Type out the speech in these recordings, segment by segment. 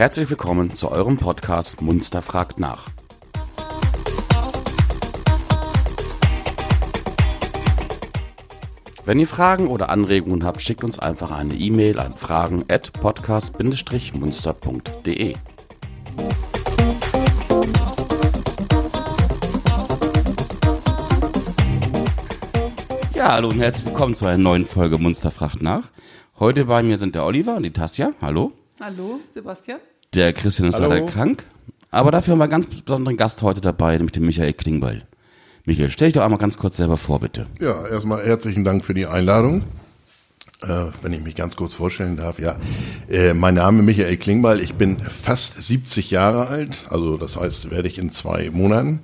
Herzlich willkommen zu eurem Podcast Munster fragt nach. Wenn ihr Fragen oder Anregungen habt, schickt uns einfach eine E-Mail an fragen at podcast-munster.de. Ja, hallo und herzlich willkommen zu einer neuen Folge Munster fragt nach. Heute bei mir sind der Oliver und die Tassia. Hallo. Hallo, Sebastian. Der Christian ist Hallo. leider krank. Aber dafür haben wir einen ganz besonderen Gast heute dabei, nämlich den Michael Klingbeil. Michael, stell dich doch einmal ganz kurz selber vor, bitte. Ja, erstmal herzlichen Dank für die Einladung. Äh, wenn ich mich ganz kurz vorstellen darf, ja. Äh, mein Name ist Michael Klingbeil. Ich bin fast 70 Jahre alt, also das heißt, werde ich in zwei Monaten.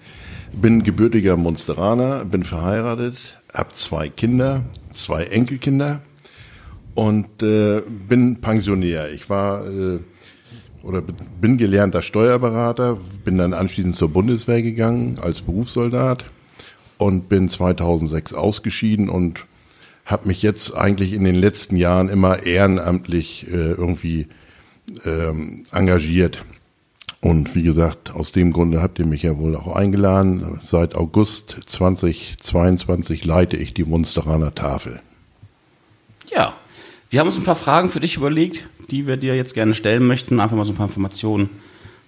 Bin gebürtiger Munsteraner, bin verheiratet, habe zwei Kinder, zwei Enkelkinder und äh, bin Pensionär. Ich war äh, oder bin gelernter Steuerberater, bin dann anschließend zur Bundeswehr gegangen als Berufssoldat und bin 2006 ausgeschieden und habe mich jetzt eigentlich in den letzten Jahren immer ehrenamtlich äh, irgendwie ähm, engagiert. Und wie gesagt, aus dem Grunde habt ihr mich ja wohl auch eingeladen. Seit August 2022 leite ich die Munsteraner Tafel. Ja, wir haben uns ein paar Fragen für dich überlegt, die wir dir jetzt gerne stellen möchten. Einfach mal so ein paar Informationen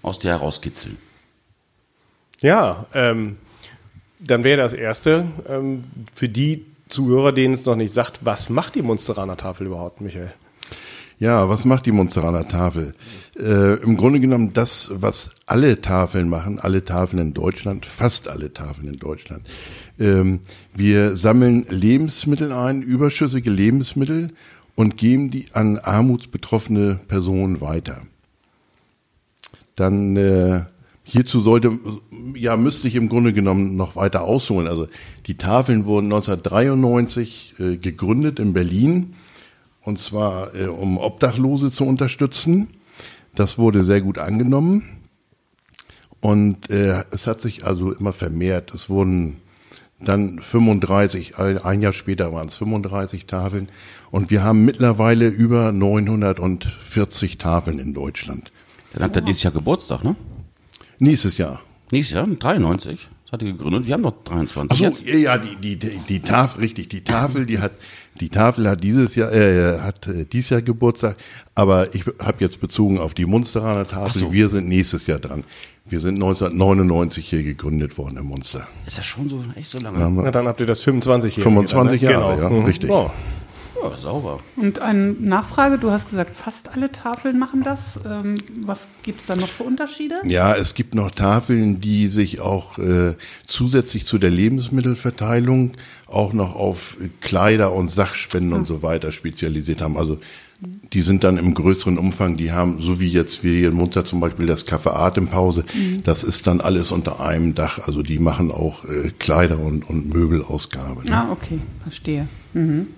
aus dir herauskitzeln. Ja, ähm, dann wäre das Erste, ähm, für die Zuhörer, denen es noch nicht sagt, was macht die Munsteraner Tafel überhaupt, Michael? Ja, was macht die Munsteraner Tafel? Äh, Im Grunde genommen das, was alle Tafeln machen, alle Tafeln in Deutschland, fast alle Tafeln in Deutschland. Ähm, wir sammeln Lebensmittel ein, überschüssige Lebensmittel und geben die an armutsbetroffene Personen weiter. Dann äh, hierzu sollte, ja, müsste ich im Grunde genommen noch weiter ausholen. Also die Tafeln wurden 1993 äh, gegründet in Berlin und zwar äh, um Obdachlose zu unterstützen. Das wurde sehr gut angenommen und äh, es hat sich also immer vermehrt. Es wurden dann 35, ein ein Jahr später waren es 35 Tafeln und wir haben mittlerweile über 940 Tafeln in Deutschland. Dann hat er dieses Jahr Geburtstag, ne? Nächstes Jahr. Nächstes Jahr, 93. Das hat er gegründet. Wir haben noch 23 Achso, jetzt. ja, die, die, die, die Tafel, richtig, die Tafel, die hat, die Tafel hat dieses Jahr, äh, hat äh, dieses Jahr Geburtstag, aber ich habe jetzt bezogen auf die Munsteraner Tafel. so. Wir sind nächstes Jahr dran. Wir sind 1999 hier gegründet worden in Munster. Ist ja schon so, echt so lange. Na, dann habt ihr das 25 hier. 25 ne? Jahre, ja, Mhm. richtig. Oh. Ja, sauber. Und eine Nachfrage, du hast gesagt, fast alle Tafeln machen das. Ähm, was gibt es da noch für Unterschiede? Ja, es gibt noch Tafeln, die sich auch äh, zusätzlich zu der Lebensmittelverteilung auch noch auf Kleider und Sachspenden und so weiter spezialisiert haben. Also die sind dann im größeren Umfang, die haben, so wie jetzt wir hier in Munter zum Beispiel das Café Atempause, das ist dann alles unter einem Dach. Also die machen auch äh, Kleider und, und Möbelausgabe. Ne? Ah, okay, verstehe. Mhm.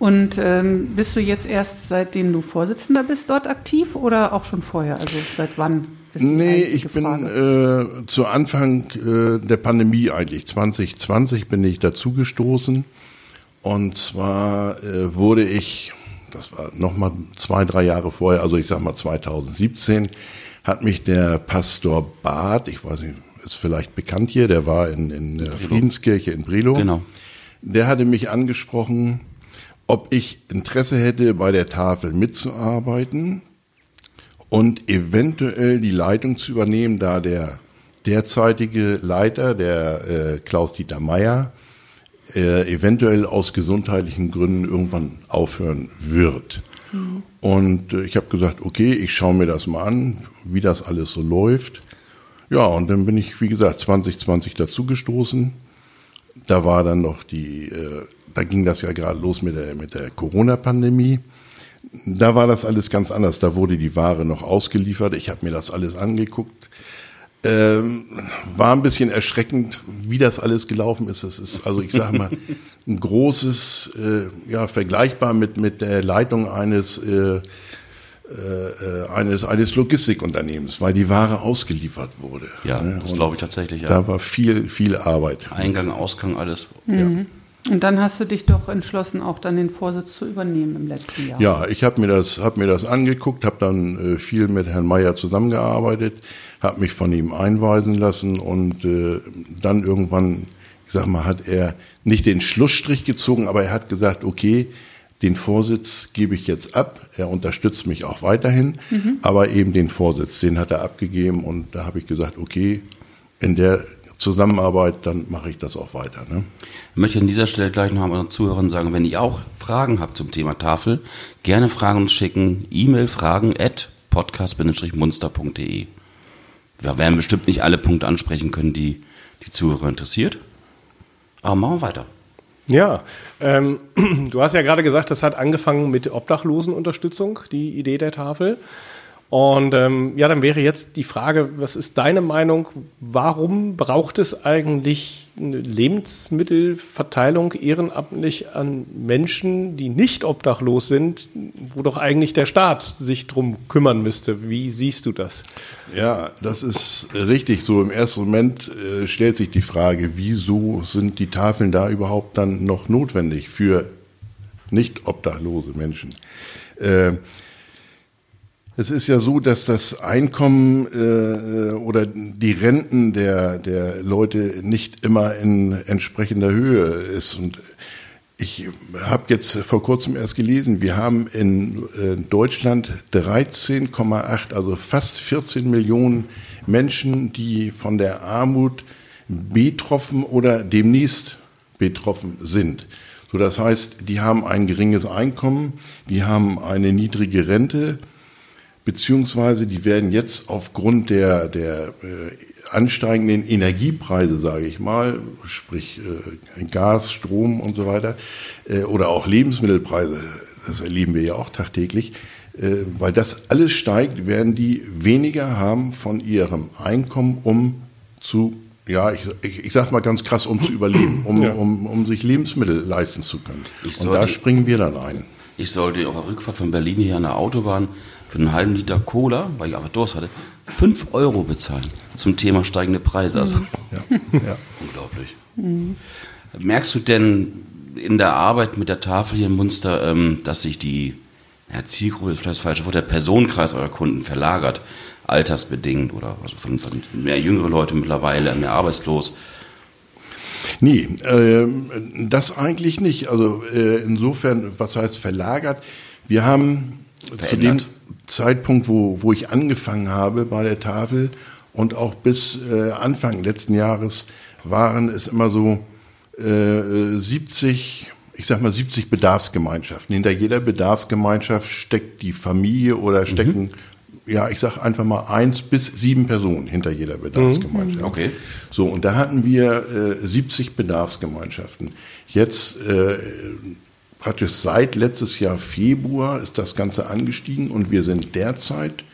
Und ähm, bist du jetzt erst, seitdem du Vorsitzender bist, dort aktiv oder auch schon vorher? Also seit wann? Nee, ich bin äh, zu Anfang äh, der Pandemie eigentlich, 2020 bin ich dazugestoßen. Und zwar äh, wurde ich, das war nochmal zwei, drei Jahre vorher, also ich sag mal 2017, hat mich der Pastor Barth, ich weiß nicht, ist vielleicht bekannt hier, der war in, in der Friedenskirche in Brelo. Genau. Der hatte mich angesprochen, ob ich Interesse hätte, bei der Tafel mitzuarbeiten und eventuell die Leitung zu übernehmen, da der derzeitige Leiter, der äh, Klaus-Dieter Meier, äh, eventuell aus gesundheitlichen Gründen irgendwann aufhören wird. Und äh, ich habe gesagt, okay, ich schaue mir das mal an, wie das alles so läuft. Ja, und dann bin ich, wie gesagt, 2020 dazugestoßen. Da war dann noch die, äh, da ging das ja gerade los mit der, mit der Corona-Pandemie. Da war das alles ganz anders. Da wurde die Ware noch ausgeliefert. Ich habe mir das alles angeguckt. Ähm, war ein bisschen erschreckend, wie das alles gelaufen ist. Es ist, also ich sage mal, ein großes, äh, ja, vergleichbar mit, mit der Leitung eines, äh, äh, eines, eines Logistikunternehmens, weil die Ware ausgeliefert wurde. Ja, Ne? das glaube ich tatsächlich. Ja. Da war viel, viel Arbeit. Eingang, Ausgang, alles. Ja. Und dann hast du dich doch entschlossen, auch dann den Vorsitz zu übernehmen im letzten Jahr. Ja, ich habe mir, das hab mir das angeguckt, habe dann äh, viel mit Herrn Mayer zusammengearbeitet, habe mich von ihm einweisen lassen und äh, dann irgendwann, ich sag mal, hat er nicht den Schlussstrich gezogen, aber er hat gesagt, okay, den Vorsitz gebe ich jetzt ab. Er unterstützt mich auch weiterhin, mhm. aber eben den Vorsitz, den hat er abgegeben und da habe ich gesagt, okay, in der Zusammenarbeit, dann mache ich das auch weiter. Ne? Ich möchte an dieser Stelle gleich noch unseren Zuhörern sagen, wenn ihr auch Fragen habt zum Thema Tafel, gerne Fragen uns schicken. E-Mail fragen at podcast-munster.de. Wir werden bestimmt nicht alle Punkte ansprechen können, die die Zuhörer interessiert. Aber machen wir weiter. Ja, ähm, du hast ja gerade gesagt, das hat angefangen mit Obdachlosenunterstützung, die Idee der Tafel. Und ähm, ja, dann wäre jetzt die Frage, was ist deine Meinung? Warum braucht es eigentlich eine Lebensmittelverteilung ehrenamtlich an Menschen, die nicht obdachlos sind, wo doch eigentlich der Staat sich drum kümmern müsste? Wie siehst du das? Ja, das ist richtig. So im ersten Moment äh, stellt sich die Frage, wieso sind die Tafeln da überhaupt dann noch notwendig für nicht obdachlose Menschen? Äh, es ist ja so, dass das Einkommen äh, oder die Renten der, der Leute nicht immer in entsprechender Höhe ist. Und ich habe jetzt vor kurzem erst gelesen, wir haben in äh, Deutschland 13,8, also fast 14 Millionen Menschen, die von der Armut betroffen oder demnächst betroffen sind. So, das heißt, die haben ein geringes Einkommen, die haben eine niedrige Rente beziehungsweise die werden jetzt aufgrund der, der äh, ansteigenden Energiepreise, sage ich mal, sprich äh, Gas, Strom und so weiter, äh, oder auch Lebensmittelpreise, das erleben wir ja auch tagtäglich, äh, weil das alles steigt, werden die weniger haben von ihrem Einkommen, um zu ja, ich, ich, ich sage mal ganz krass, um zu überleben, um, ja. um, um sich Lebensmittel leisten zu können. und da springen wir dann ein. Ich sollte auf der Rückfahrt von Berlin hier an der Autobahn für einen halben Liter Cola, weil ich einfach Durst hatte, 5 Euro bezahlen zum Thema steigende Preise. Also, ja. Ja. Unglaublich. Mhm. Merkst du denn in der Arbeit mit der Tafel hier in Munster, ähm, dass sich die ja, Zielgruppe, vielleicht das falsche Wort, der Personenkreis eurer Kunden verlagert, altersbedingt oder also von, von mehr jüngere Leute mittlerweile, mehr arbeitslos? Nee, äh, das eigentlich nicht. Also äh, insofern, was heißt verlagert? Wir haben Verändert. zu dem Zeitpunkt, wo, wo ich angefangen habe bei der Tafel und auch bis äh, Anfang letzten Jahres waren es immer so äh, 70, ich sag mal 70 Bedarfsgemeinschaften. Hinter jeder Bedarfsgemeinschaft steckt die Familie oder stecken, mhm. ja, ich sag einfach mal eins bis sieben Personen hinter jeder Bedarfsgemeinschaft. Mhm. Okay. So, und da hatten wir äh, 70 Bedarfsgemeinschaften. Jetzt äh, praktisch seit letztes Jahr Februar ist das Ganze angestiegen und wir sind derzeit,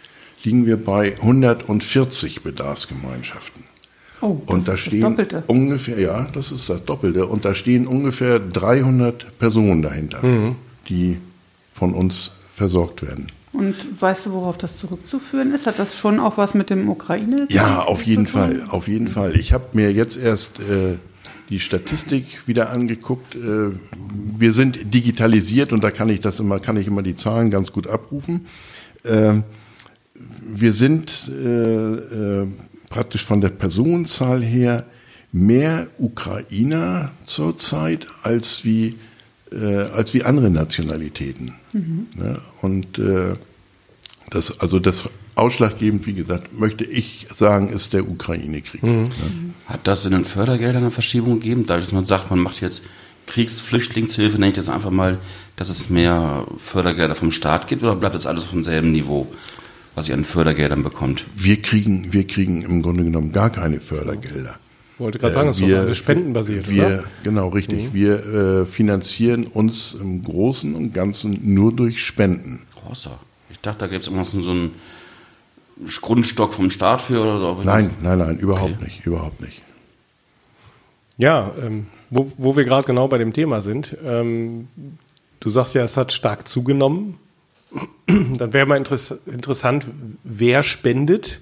liegen wir bei 140 Bedarfsgemeinschaften. Oh, und da stehen Doppelte. ungefähr, ja, das ist das Doppelte. Und da stehen ungefähr 300 Personen dahinter, mhm. die von uns versorgt werden. Und weißt du, worauf das zurückzuführen ist? Hat das schon auch was mit dem Ukraine? Ja, auf jeden Fall, auf jeden Fall. Ich habe mir jetzt erst äh, die Statistik wieder angeguckt. Äh, wir sind digitalisiert und da kann ich das immer, kann ich immer die Zahlen ganz gut abrufen. Ähm, wir sind äh, praktisch von der Personenzahl her mehr Ukrainer zurzeit als wie, als wie andere Nationalitäten. Mhm. Und das, also das ausschlaggebend, wie gesagt, möchte ich sagen, ist der Ukraine-Krieg. Mhm. Ne? Hat das in den Fördergeldern eine Verschiebung gegeben? Dadurch, dass man sagt, man macht jetzt Kriegsflüchtlingshilfe, nenne ich jetzt einfach mal, dass es mehr Fördergelder vom Staat gibt oder bleibt das alles auf demselben Niveau, was ihr an Fördergeldern bekommt? Wir kriegen, wir kriegen im Grunde genommen gar keine Fördergelder. Wollte gerade sagen, das ist alles spendenbasiert, wir, oder? Genau, richtig. Mhm. Wir äh, finanzieren uns im Großen und Ganzen nur durch Spenden. Rossa. Ich dachte, da gibt es immer noch so einen Grundstock vom Staat für oder so? Nein, nein, nein, überhaupt okay. nicht, überhaupt nicht. Ja, ähm, wo, wo wir gerade genau bei dem Thema sind, ähm, du sagst ja, es hat stark zugenommen. Dann wäre mal interess interessant, wer spendet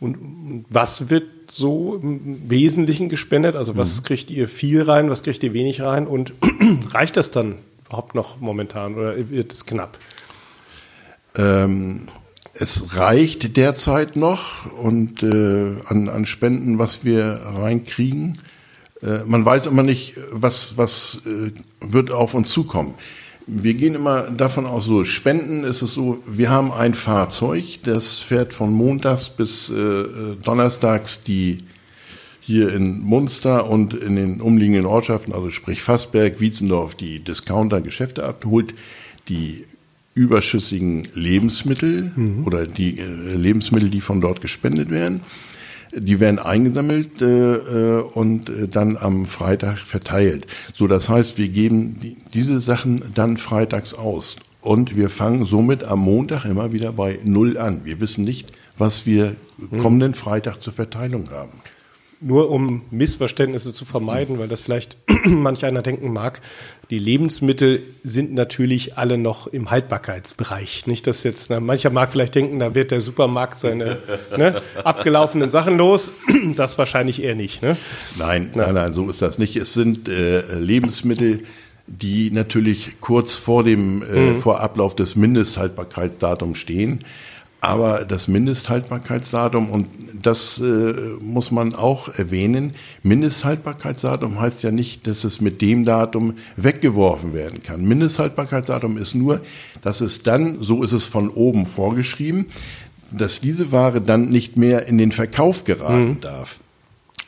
und was wird so im Wesentlichen gespendet? Also was mhm. kriegt ihr viel rein, was kriegt ihr wenig rein und reicht das dann überhaupt noch momentan oder wird es knapp? Ähm, es reicht derzeit noch und äh, an, an Spenden, was wir reinkriegen. Äh, man weiß immer nicht, was, was äh, wird auf uns zukommen. Wir gehen immer davon aus, so Spenden ist es so, wir haben ein Fahrzeug, das fährt von montags bis äh, donnerstags die hier in Munster und in den umliegenden Ortschaften, also sprich Fassberg, Wietzendorf, die Discounter-Geschäfte abholt, die überschüssigen Lebensmittel mhm. oder die äh, Lebensmittel, die von dort gespendet werden. Die werden eingesammelt äh, äh, und äh, dann am Freitag verteilt. So, das heißt, wir geben die, diese Sachen dann freitags aus. Und wir fangen somit am Montag immer wieder bei Null an. Wir wissen nicht, was wir mhm. kommenden Freitag zur Verteilung haben. Nur um Missverständnisse zu vermeiden, weil das vielleicht manch einer denken mag, die Lebensmittel sind natürlich alle noch im Haltbarkeitsbereich. Nicht, dass jetzt, na, mancher mag vielleicht denken, da wird der Supermarkt seine ne, abgelaufenen Sachen los. Das wahrscheinlich eher nicht. Ne? Nein, nein, nein, so ist das nicht. Es sind äh, Lebensmittel, die natürlich kurz vor dem äh, mhm. vor Ablauf des Mindesthaltbarkeitsdatums stehen. Aber das Mindesthaltbarkeitsdatum, und das äh, muss man auch erwähnen, Mindesthaltbarkeitsdatum heißt ja nicht, dass es mit dem Datum weggeworfen werden kann. Mindesthaltbarkeitsdatum ist nur, dass es dann, so ist es von oben vorgeschrieben, dass diese Ware dann nicht mehr in den Verkauf geraten mhm. darf.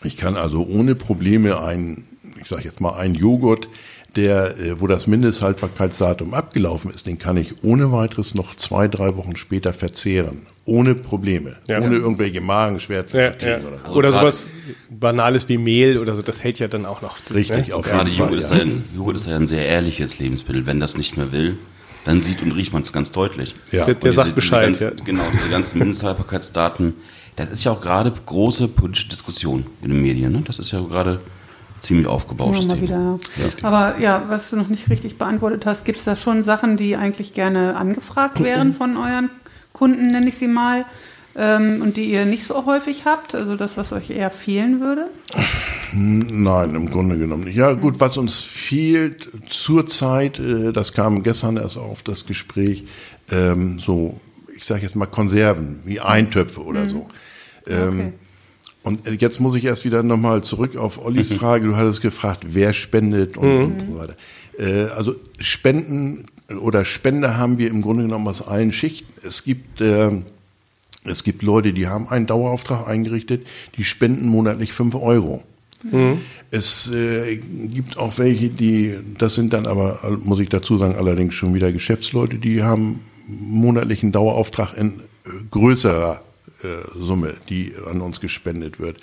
Ich kann also ohne Probleme ein, ich sage jetzt mal, ein Joghurt der, äh, wo das Mindesthaltbarkeitsdatum abgelaufen ist, den kann ich ohne weiteres noch zwei, drei Wochen später verzehren. Ohne Probleme. Ja. Ohne irgendwelche Magenschmerzen ja, zu kriegen. Ja. Oder, so. oder sowas Banales wie Mehl oder so, das hält ja dann auch noch. Richtig, ne? auf Gerade jeden Joghurt, Fall, ist ja. ein, Joghurt ist ja ein sehr ehrliches Lebensmittel. Wenn das nicht mehr will, dann sieht und riecht man es ganz deutlich. Ja. Der, der diese, sagt Bescheid. Diese ganzen, genau, diese ganzen Mindesthaltbarkeitsdaten, das ist ja auch gerade große politische Diskussion in den Medien. Ne? Das ist ja gerade ziemlich aufgebauscht. Ja, wieder, ja. Aber ja, was du noch nicht richtig beantwortet hast, gibt es da schon Sachen, die eigentlich gerne angefragt wären von euren Kunden, nenne ich sie mal, ähm, und die ihr nicht so häufig habt? Also das, was euch eher fehlen würde? Nein, im Grunde genommen nicht. Ja, gut, was uns fehlt zurzeit, äh, das kam gestern erst auf das Gespräch, ähm, so, ich sage jetzt mal Konserven, wie Eintöpfe oder mhm. so. Ähm, okay. Und jetzt muss ich erst wieder nochmal zurück auf Ollis mhm. Frage. Du hattest gefragt, wer spendet und, mhm. und so weiter. Äh, also Spenden oder Spende haben wir im Grunde genommen aus allen Schichten. Es gibt, äh, es gibt Leute, die haben einen Dauerauftrag eingerichtet, die spenden monatlich fünf Euro. Mhm. Es äh, gibt auch welche, die, das sind dann aber, muss ich dazu sagen, allerdings schon wieder Geschäftsleute, die haben monatlichen Dauerauftrag in äh, größerer Summe, die an uns gespendet wird.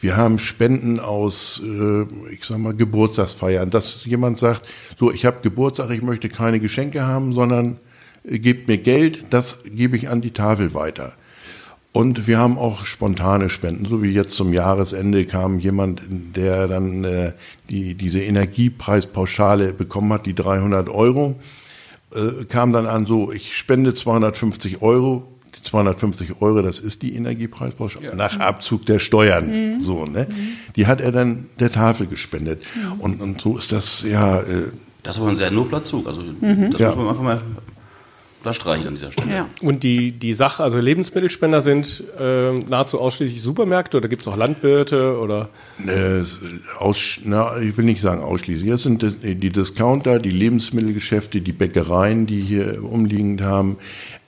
Wir haben Spenden aus, äh, ich sag mal, Geburtstagsfeiern, dass jemand sagt, so, ich habe Geburtstag, ich möchte keine Geschenke haben, sondern äh, gebt mir Geld, das gebe ich an die Tafel weiter. Und wir haben auch spontane Spenden, so wie jetzt zum Jahresende kam jemand, der dann äh, die, diese Energiepreispauschale bekommen hat, die 300 Euro, äh, kam dann an so, ich spende 250 Euro, die 250 Euro, das ist die Energiepreispauschale, ja. nach Abzug der Steuern. Mhm. So, ne? Mhm. Die hat er dann der Tafel gespendet. Mhm. Und, und so ist das ja. Äh, das ist aber ein sehr nobler Zug. Also, mhm. das ja. muss man einfach mal da streiche ich an dieser Stelle. Ja. Und die, die Sache, also Lebensmittelspender sind äh, nahezu ausschließlich Supermärkte oder gibt es auch Landwirte oder? Äh, aus, na, ich will nicht sagen ausschließlich. Das sind die Discounter, die Lebensmittelgeschäfte, die Bäckereien, die hier umliegend haben.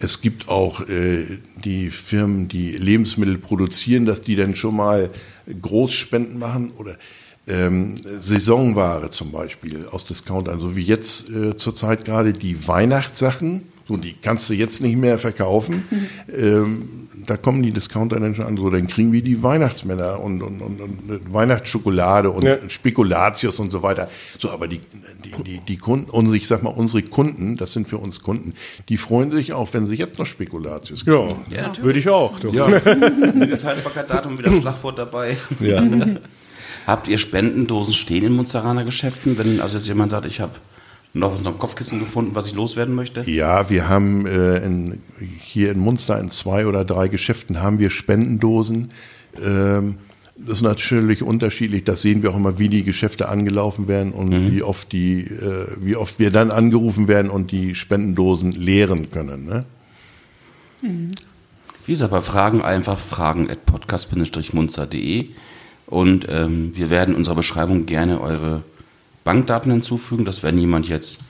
Es gibt auch äh, die Firmen, die Lebensmittel produzieren, dass die dann schon mal Großspenden machen oder ähm, Saisonware zum Beispiel aus Discountern, so wie jetzt äh, zurzeit gerade die Weihnachtssachen, so die kannst du jetzt nicht mehr verkaufen. Mhm. Ähm, da kommen die Discounter dann schon an, so dann kriegen wir die Weihnachtsmänner und, und, und, und Weihnachtsschokolade und ja. Spekulatius und so weiter. So, aber die, die, die, die Kunden, unsere, ich sag mal, unsere Kunden, das sind für uns Kunden, die freuen sich auch, wenn sie jetzt noch Spekulatius kriegen. Ja, ja würde ich auch. Ja. Mindesthaltbarkeitsdatum, wieder Schlagwort dabei. Ja. Habt ihr Spendendosen stehen in Munsteraner Geschäften, wenn also jetzt jemand sagt, ich habe noch was noch Kopfkissen gefunden, was ich loswerden möchte? Ja, wir haben äh, in, hier in Munster in zwei oder drei Geschäften haben wir Spendendosen. Ähm, das ist natürlich unterschiedlich. Das sehen wir auch immer, wie die Geschäfte angelaufen werden und mhm. wie oft die, äh, wie oft wir dann angerufen werden und die Spendendosen leeren können. Ne? Mhm. Wie gesagt, bei Fragen einfach fragen at podcast-munzer.de und ähm, wir werden in unserer Beschreibung gerne eure Bankdaten hinzufügen, dass wenn jemand jetzt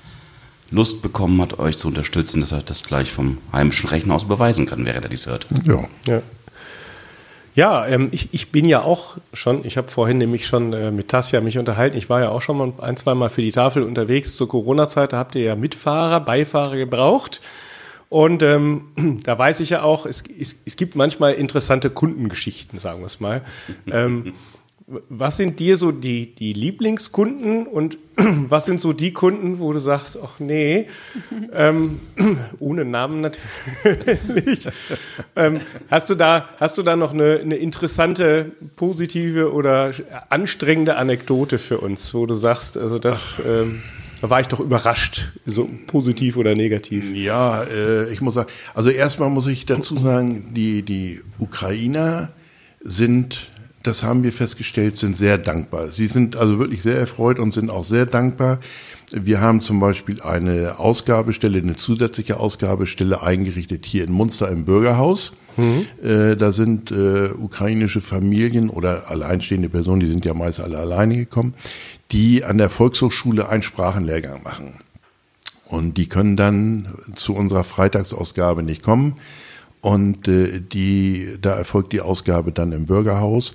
Lust bekommen hat, euch zu unterstützen, dass er das gleich vom heimischen Rechner aus beweisen kann, während er dies hört. Ja. ja. Ja, ähm, ich, ich bin ja auch schon, ich habe vorhin nämlich schon äh, mit Tassia mich unterhalten, ich war ja auch schon mal ein, zwei Mal für die Tafel unterwegs zur Corona-Zeit, da habt ihr ja Mitfahrer, Beifahrer gebraucht. Und ähm, da weiß ich ja auch, es, es, es gibt manchmal interessante Kundengeschichten, sagen wir es mal. Ähm, was sind dir so die, die Lieblingskunden und was sind so die Kunden, wo du sagst, ach nee, ähm, ohne Namen natürlich. ähm, hast, du da, hast du da noch eine, eine interessante, positive oder anstrengende Anekdote für uns, wo du sagst, also das... Ähm, da war ich doch überrascht, so positiv oder negativ. Ja, äh, ich muss sagen, also erstmal muss ich dazu sagen, die, die Ukrainer sind das haben wir festgestellt, sind sehr dankbar. Sie sind also wirklich sehr erfreut und sind auch sehr dankbar. Wir haben zum Beispiel eine Ausgabestelle, eine zusätzliche Ausgabestelle eingerichtet hier in Munster im Bürgerhaus. Mhm. Äh, da sind äh, ukrainische Familien oder alleinstehende Personen, die sind ja meist alle alleine gekommen, die an der Volkshochschule einen Sprachenlehrgang machen. Und die können dann zu unserer Freitagsausgabe nicht kommen und äh, die, da erfolgt die Ausgabe dann im Bürgerhaus.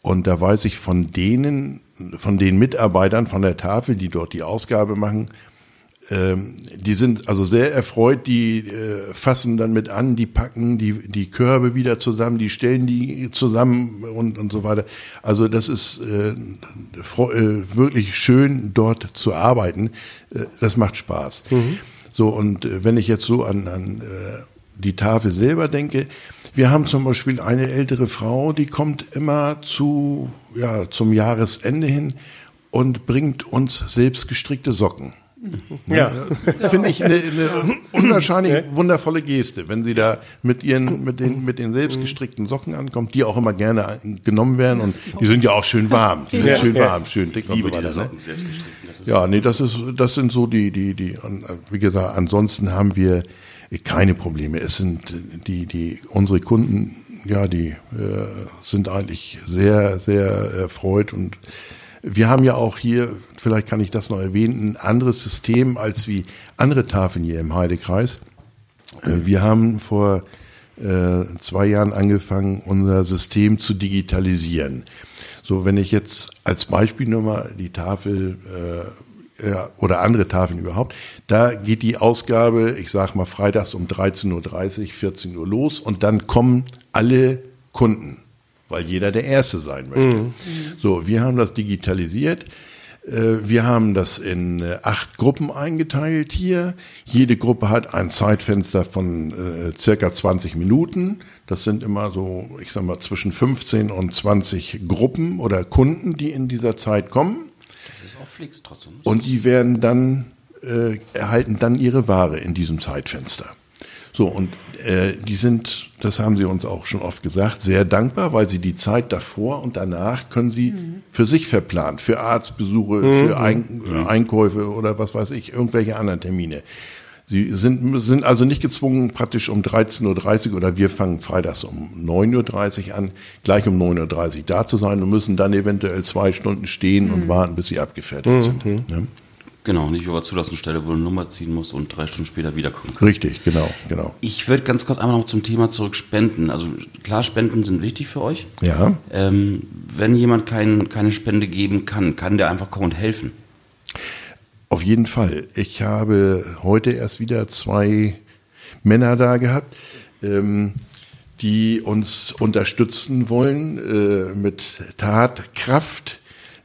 Und da weiß ich von denen, von den Mitarbeitern von der Tafel, die dort die Ausgabe machen, ähm, die sind also sehr erfreut, die äh, fassen dann mit an, die packen die, die Körbe wieder zusammen, die stellen die zusammen und, und so weiter. Also das ist äh, äh, wirklich schön, dort zu arbeiten. Äh, das macht Spaß. Mhm. So, und äh, wenn ich jetzt so an, an äh, die Tafel selber denke, wir haben zum Beispiel eine ältere Frau, die kommt immer zu, ja, zum Jahresende hin und bringt uns selbst gestrickte Socken. Ja, ja. finde ich eine, eine unwahrscheinlich ja. wundervolle Geste, wenn sie da mit ihren, mit den, mit den selbstgestrickten Socken ankommt, die auch immer gerne genommen werden und die sind ja auch schön warm, die sind ja. schön warm, schön dick und so weiter. Ne? Ja, nee, das ist, das sind so die, die, die, wie gesagt, ansonsten haben wir keine Probleme. Es sind die, die, unsere Kunden, ja, die äh, sind eigentlich sehr, sehr erfreut und wir haben ja auch hier, vielleicht kann ich das noch erwähnen, ein anderes System als wie andere Tafeln hier im Heidekreis. Äh, wir haben vor äh, zwei Jahren angefangen, unser System zu digitalisieren. So, wenn ich jetzt als Beispiel nur mal die Tafel äh, oder andere Tafeln überhaupt. Da geht die Ausgabe, ich sage mal freitags um 13.30 Uhr, 14 Uhr los und dann kommen alle Kunden, weil jeder der Erste sein möchte. Mhm. So, wir haben das digitalisiert. Äh, wir haben das in äh, acht Gruppen eingeteilt hier. Jede Gruppe hat ein Zeitfenster von äh, circa 20 Minuten. Das sind immer so, ich sag mal, zwischen 15 und 20 Gruppen oder Kunden, die in dieser Zeit kommen. Flix trotzdem. Und die werden dann, äh, erhalten dann ihre Ware in diesem Zeitfenster. So, und äh, die sind, das haben sie uns auch schon oft gesagt, sehr dankbar, weil sie die Zeit davor und danach können sie mhm. für sich verplanen, für Arztbesuche, mhm. für Ein mhm. Einkäufe oder was weiß ich, irgendwelche anderen Termine. Sie sind, sind also nicht gezwungen, praktisch um 13.30 Uhr oder wir fangen freitags um 9.30 Uhr an, gleich um 9.30 Uhr da zu sein und müssen dann eventuell zwei Stunden stehen mhm. und warten, bis sie abgefertigt mhm. sind. Ja? Genau, nicht über Zulassungsstelle, wo du eine Nummer ziehen musst und drei Stunden später wiederkommen kannst. Richtig, genau, genau. Ich würde ganz kurz einmal noch zum Thema zurück Spenden. Also klar, Spenden sind wichtig für euch. Ja. Ähm, wenn jemand kein, keine Spende geben kann, kann der einfach kommen und helfen. Auf jeden Fall. Ich habe heute erst wieder zwei Männer da gehabt, ähm, die uns unterstützen wollen äh, mit Tatkraft.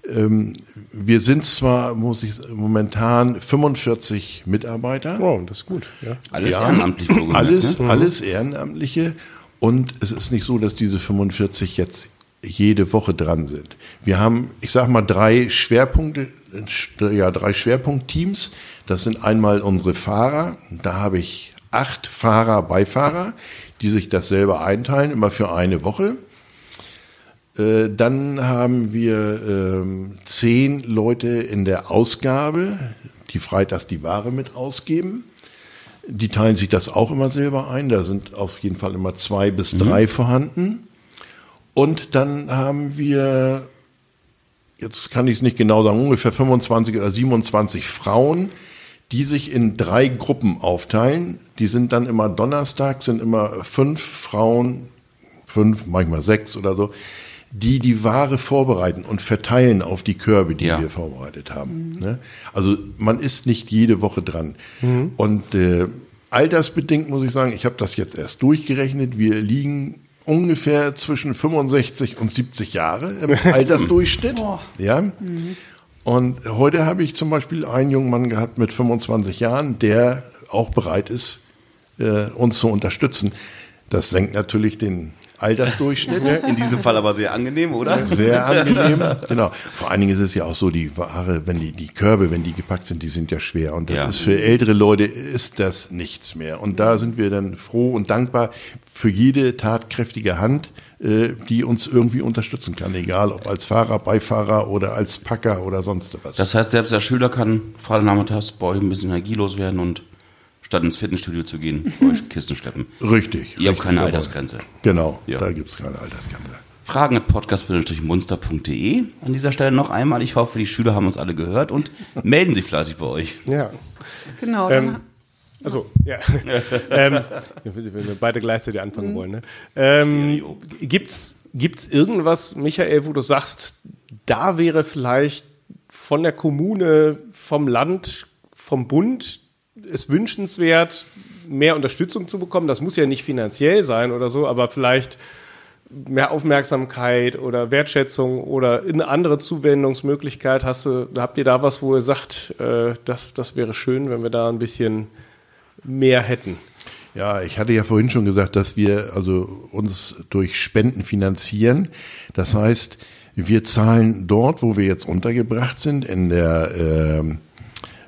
Ähm, wir sind zwar, muss ich momentan 45 Mitarbeiter. Wow, das ist gut. Ja. Alles ja, ehrenamtlich. Alles, ne? alles Ehrenamtliche. Und es ist nicht so, dass diese 45 jetzt jede Woche dran sind. Wir haben, ich sag mal, drei Schwerpunkte, ja, drei Schwerpunktteams. Das sind einmal unsere Fahrer. Da habe ich acht Fahrer, Beifahrer, die sich das selber einteilen, immer für eine Woche. Äh, dann haben wir ähm, zehn Leute in der Ausgabe, die freitags die Ware mit ausgeben. Die teilen sich das auch immer selber ein. Da sind auf jeden Fall immer zwei bis drei vorhanden. Und dann haben wir, jetzt kann ich es nicht genau sagen, ungefähr 25 oder 27 Frauen, die sich in drei Gruppen aufteilen. Die sind dann immer Donnerstag, sind immer fünf Frauen, fünf, manchmal sechs oder so, die die Ware vorbereiten und verteilen auf die Körbe, die Ja. wir vorbereitet haben. Ne? Also man ist nicht jede Woche dran. Und äh, altersbedingt muss ich sagen, ich habe das jetzt erst durchgerechnet, wir liegen ungefähr zwischen 65 und 70 Jahre im Altersdurchschnitt. ja. Und heute habe ich zum Beispiel einen jungen Mann gehabt mit 25 Jahren, der auch bereit ist, äh, uns zu unterstützen. Das senkt natürlich den Altersdurchschnitt. In diesem Fall aber sehr angenehm, oder? Sehr angenehm. Genau. Vor allen Dingen ist es ja auch so, die Ware, wenn die, die Körbe, wenn die gepackt sind, die sind ja schwer. Und das Ja. ist für ältere Leute ist das nichts mehr. Und da sind wir dann froh und dankbar für jede tatkräftige Hand, äh, die uns irgendwie unterstützen kann. Egal ob als Fahrer, Beifahrer oder als Packer oder sonst was. Das heißt, selbst der Schüler kann Freitagnachmittags bei euch ein bisschen energielos werden und statt ins Fitnessstudio zu gehen, bei euch Kisten schleppen. richtig. Ihr habt keine jawohl. Altersgrenze. Genau, Ja. da gibt es keine Altersgrenze. Fragen at podcast-munster.de. An dieser Stelle noch einmal. Ich hoffe, die Schüler haben uns alle gehört und melden sich fleißig bei euch. Ja. Genau. Ähm, Also, ja. ähm, wenn wir beide gleichzeitig anfangen wollen. Ne? Ähm, gibt's, gibt's irgendwas, Michael, wo du sagst, da wäre vielleicht von der Kommune, vom Land, vom Bund es wünschenswert, mehr Unterstützung zu bekommen? Das muss ja nicht finanziell sein oder so, aber vielleicht mehr Aufmerksamkeit oder Wertschätzung oder eine andere Zuwendungsmöglichkeit? Hast du, habt ihr da was, wo ihr sagt, äh, das, das wäre schön, wenn wir da ein bisschen mehr hätten? Ja, ich hatte ja vorhin schon gesagt, dass wir also uns durch Spenden finanzieren. Das heißt, wir zahlen dort, wo wir jetzt untergebracht sind, in der ähm,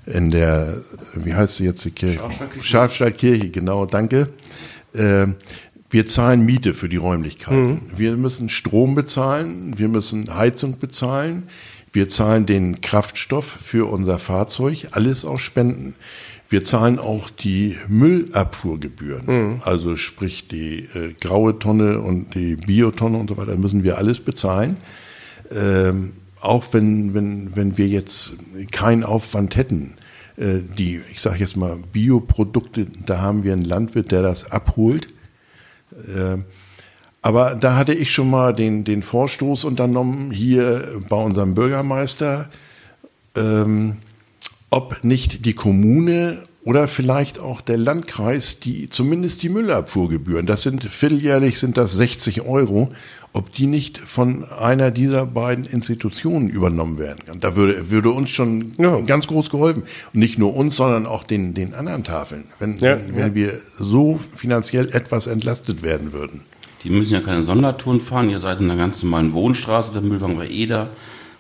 in der, wie heißt sie jetzt die Kirche? Schafstallkirche, genau, danke. Ähm, wir zahlen Miete für die Räumlichkeiten. Wir müssen Strom bezahlen, wir müssen Heizung bezahlen, wir zahlen den Kraftstoff für unser Fahrzeug, alles aus Spenden. Wir zahlen auch die Müllabfuhrgebühren, also sprich die äh, graue Tonne und die Biotonne und so weiter, müssen wir alles bezahlen. Ähm, auch wenn, wenn, wenn wir jetzt keinen Aufwand hätten, äh, die, ich sage jetzt mal, Bioprodukte, da haben wir einen Landwirt, der das abholt. Äh, aber da hatte ich schon mal den, den Vorstoß unternommen, hier bei unserem Bürgermeister, ähm, ob nicht die Kommune oder vielleicht auch der Landkreis, die zumindest die Müllabfuhrgebühren, das sind vierteljährlich sind das 60 Euro, ob die nicht von einer dieser beiden Institutionen übernommen werden kann. Da würde, würde uns schon Ja. ganz groß geholfen. Und nicht nur uns, sondern auch den, den anderen Tafeln, wenn, Ja, wenn, wenn wir so finanziell etwas entlastet werden würden. Die müssen ja keine Sondertouren fahren. Ihr seid in einer ganz normalen Wohnstraße, der Müllwagen bei Eder.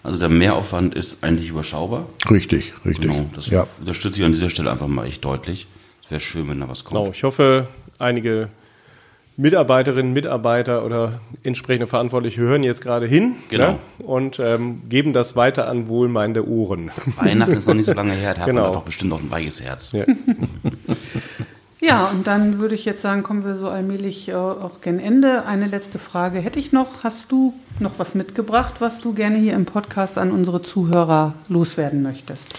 Also der Mehraufwand ist eigentlich überschaubar. Richtig, richtig. Genau, das ja. unterstütze ich an dieser Stelle einfach mal echt deutlich. Es wäre schön, wenn da was kommt. Genau, ich hoffe, einige Mitarbeiterinnen, Mitarbeiter oder entsprechende Verantwortliche hören jetzt gerade hin Genau. ne? und ähm, geben das weiter an wohlmeinende Ohren. Weihnachten ist noch nicht so lange her, da hat Genau. man doch bestimmt auch ein weiches Herz. Ja. Ja, und dann würde ich jetzt sagen, kommen wir so allmählich äh, auch gen Ende. Eine letzte Frage hätte ich noch. Hast du noch was mitgebracht, was du gerne hier im Podcast an unsere Zuhörer loswerden möchtest?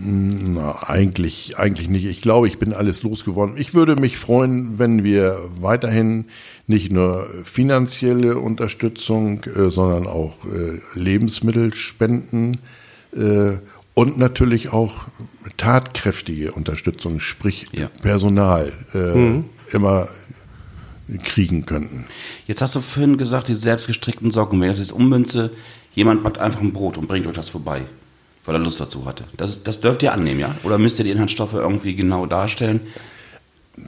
Na, eigentlich, eigentlich nicht. Ich glaube, ich bin alles losgeworden. Ich würde mich freuen, wenn wir weiterhin nicht nur finanzielle Unterstützung, äh, sondern auch äh, Lebensmittel spenden äh, und natürlich auch tatkräftige Unterstützung, sprich Ja. Personal, äh, immer kriegen könnten. Jetzt hast du vorhin gesagt, die selbstgestrickten Socken. Wenn ich das jetzt ummünze, jemand backt einfach ein Brot und bringt euch das vorbei, weil er Lust dazu hatte. Das, das dürft ihr annehmen, ja? Oder müsst ihr die Inhaltsstoffe irgendwie genau darstellen?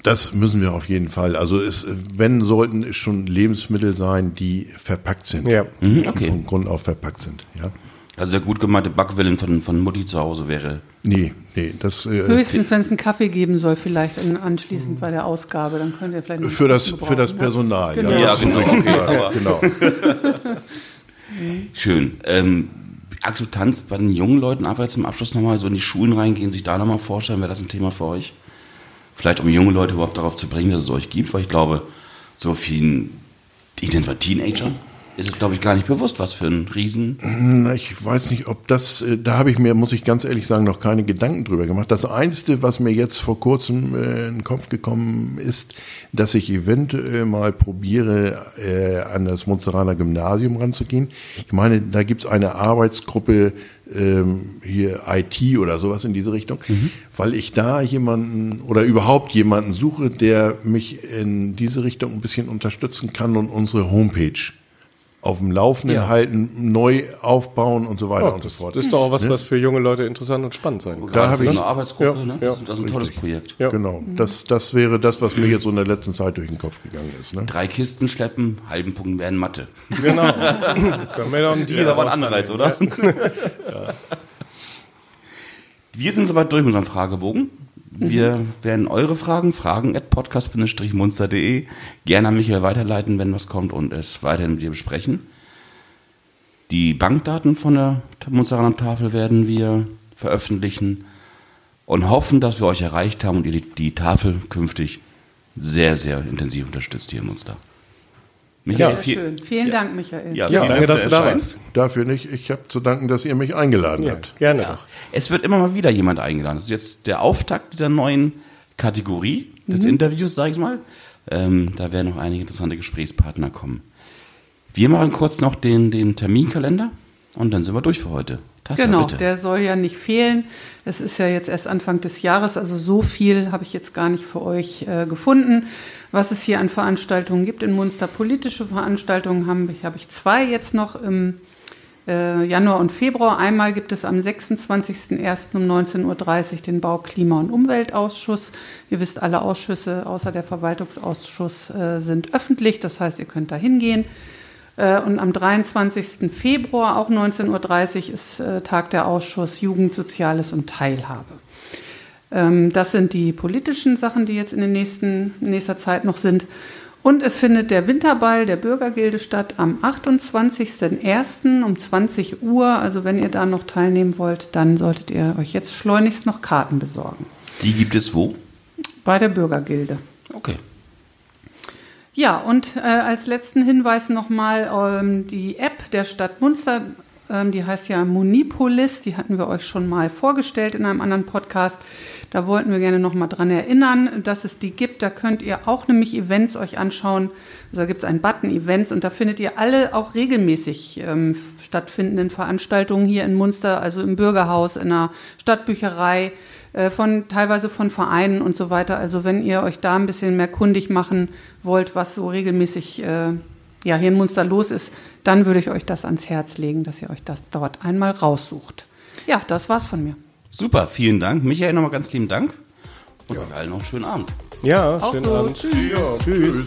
Das müssen wir auf jeden Fall. Also es, wenn sollten es schon Lebensmittel sein, die verpackt sind. Ja. Mhm, Die okay. Von Grund auf verpackt sind. Ja. Also der gut gemeinte Backwillen von, von Mutti zu Hause wäre. Nee, nee, das äh, Höchstens, wenn es einen Kaffee geben soll, vielleicht in, anschließend bei der Ausgabe, dann könnt ihr vielleicht für das für das ne? Personal. Genau. Ja, genau, okay, Ja, aber- genau. Schön. Ähm, Axel tanzt bei den jungen Leuten einfach zum Abschluss nochmal so in die Schulen reingehen, sich da nochmal vorstellen, wäre das ein Thema für euch? Vielleicht um junge Leute überhaupt darauf zu bringen, dass es euch gibt, weil ich glaube, so vielen, ich nenne es mal Teenagern, ist es, glaube ich, gar nicht bewusst, was für ein Riesen. Na, Ich weiß nicht, ob das, äh, da habe ich mir, muss ich ganz ehrlich sagen, noch keine Gedanken drüber gemacht. Das Einzige, was mir jetzt vor kurzem äh, in den Kopf gekommen ist, dass ich eventuell mal probiere, äh, an das Munsteraner Gymnasium ranzugehen. Ich meine, da gibt es eine Arbeitsgruppe, ähm, hier IT oder sowas in diese Richtung, weil ich da jemanden oder überhaupt jemanden suche, der mich in diese Richtung ein bisschen unterstützen kann und unsere Homepage auf dem Laufenden Ja. halten, neu aufbauen und so weiter Oh, und so das, fort. das ist doch auch was, was für junge Leute interessant und spannend sein kann. Da habe für ich- eine Arbeitsgruppe, Ja, ne? ja. Das, ist, ist ein tolles Projekt. Ja. Genau, das, das wäre das, was mir jetzt so in der letzten Zeit durch den Kopf gegangen ist. Ne? Drei Kisten schleppen, halben Punkt werden Mathe. Genau. Können wir Deal Jeder war ein. Anreiz, oder? Wir sind soweit durch mit unserem Fragebogen. Wir werden eure Fragen, fragen at podcast-munster.de gerne an Michael weiterleiten, wenn was kommt und es weiterhin mit dir besprechen. Die Bankdaten von der Munsteraner Tafel werden wir veröffentlichen und hoffen, dass wir euch erreicht haben und ihr die, die Tafel künftig sehr, sehr intensiv unterstützt hier in Munster. Michael, Sehr viel- schön. Vielen Dank, Michael. Ja, Ja, danke, Dank dass du da warst. Dafür nicht. Ich habe zu danken, dass ihr mich eingeladen Ja, habt. gerne Ja. doch. Es wird immer mal wieder jemand eingeladen. Das ist jetzt der Auftakt dieser neuen Kategorie des Interviews, sage ich mal. Ähm, da werden noch einige interessante Gesprächspartner kommen. Wir machen kurz noch den, den Terminkalender und dann sind wir durch für heute. Tassa, Genau, bitte. der soll ja nicht fehlen. Es ist ja jetzt erst Anfang des Jahres, also so viel habe ich jetzt gar nicht für euch äh, gefunden. Was es hier an Veranstaltungen gibt in Munster, politische Veranstaltungen habe ich, zwei jetzt noch im äh, Januar und Februar. Einmal gibt es am 26.01. um 19.30 Uhr den Bau-, Klima- und Umweltausschuss. Ihr wisst, alle Ausschüsse außer der Verwaltungsausschuss äh, sind öffentlich, das heißt, ihr könnt da hingehen. Äh, Und am 23. Februar, auch 19.30 Uhr, ist äh, Tag der Ausschuss Jugend, Soziales und Teilhabe. Ähm, Das sind die politischen Sachen, die jetzt in, den nächsten, in nächster Zeit noch sind. Und es findet der Winterball der Bürgergilde statt am 28.01. um 20 Uhr. Also wenn ihr da noch teilnehmen wollt, dann solltet ihr euch jetzt schleunigst noch Karten besorgen. Die gibt es wo? Bei der Bürgergilde. Okay. Ja, und äh, als letzten Hinweis nochmal ähm, die App der Stadt Munster, die heißt ja Munipolis, die hatten wir euch schon mal vorgestellt in einem anderen Podcast. Da wollten wir gerne nochmal dran erinnern, dass es die gibt. Da könnt ihr auch nämlich Events euch anschauen. Also da gibt es einen Button Events und da findet ihr alle auch regelmäßig ähm, stattfindenden Veranstaltungen hier in Munster, also im Bürgerhaus, in der Stadtbücherei, äh, von teilweise von Vereinen und so weiter. Also wenn ihr euch da ein bisschen mehr kundig machen wollt, was so regelmäßig äh, ja, hier in Munster los ist, dann würde ich euch das ans Herz legen, dass ihr euch das dort einmal raussucht. Ja, das war's von mir. Super, vielen Dank. Michael, nochmal ganz lieben Dank. Und euch allen noch einen schönen Abend. Ja, Auch schönen so. Abend. Tschüss. Ja, tschüss.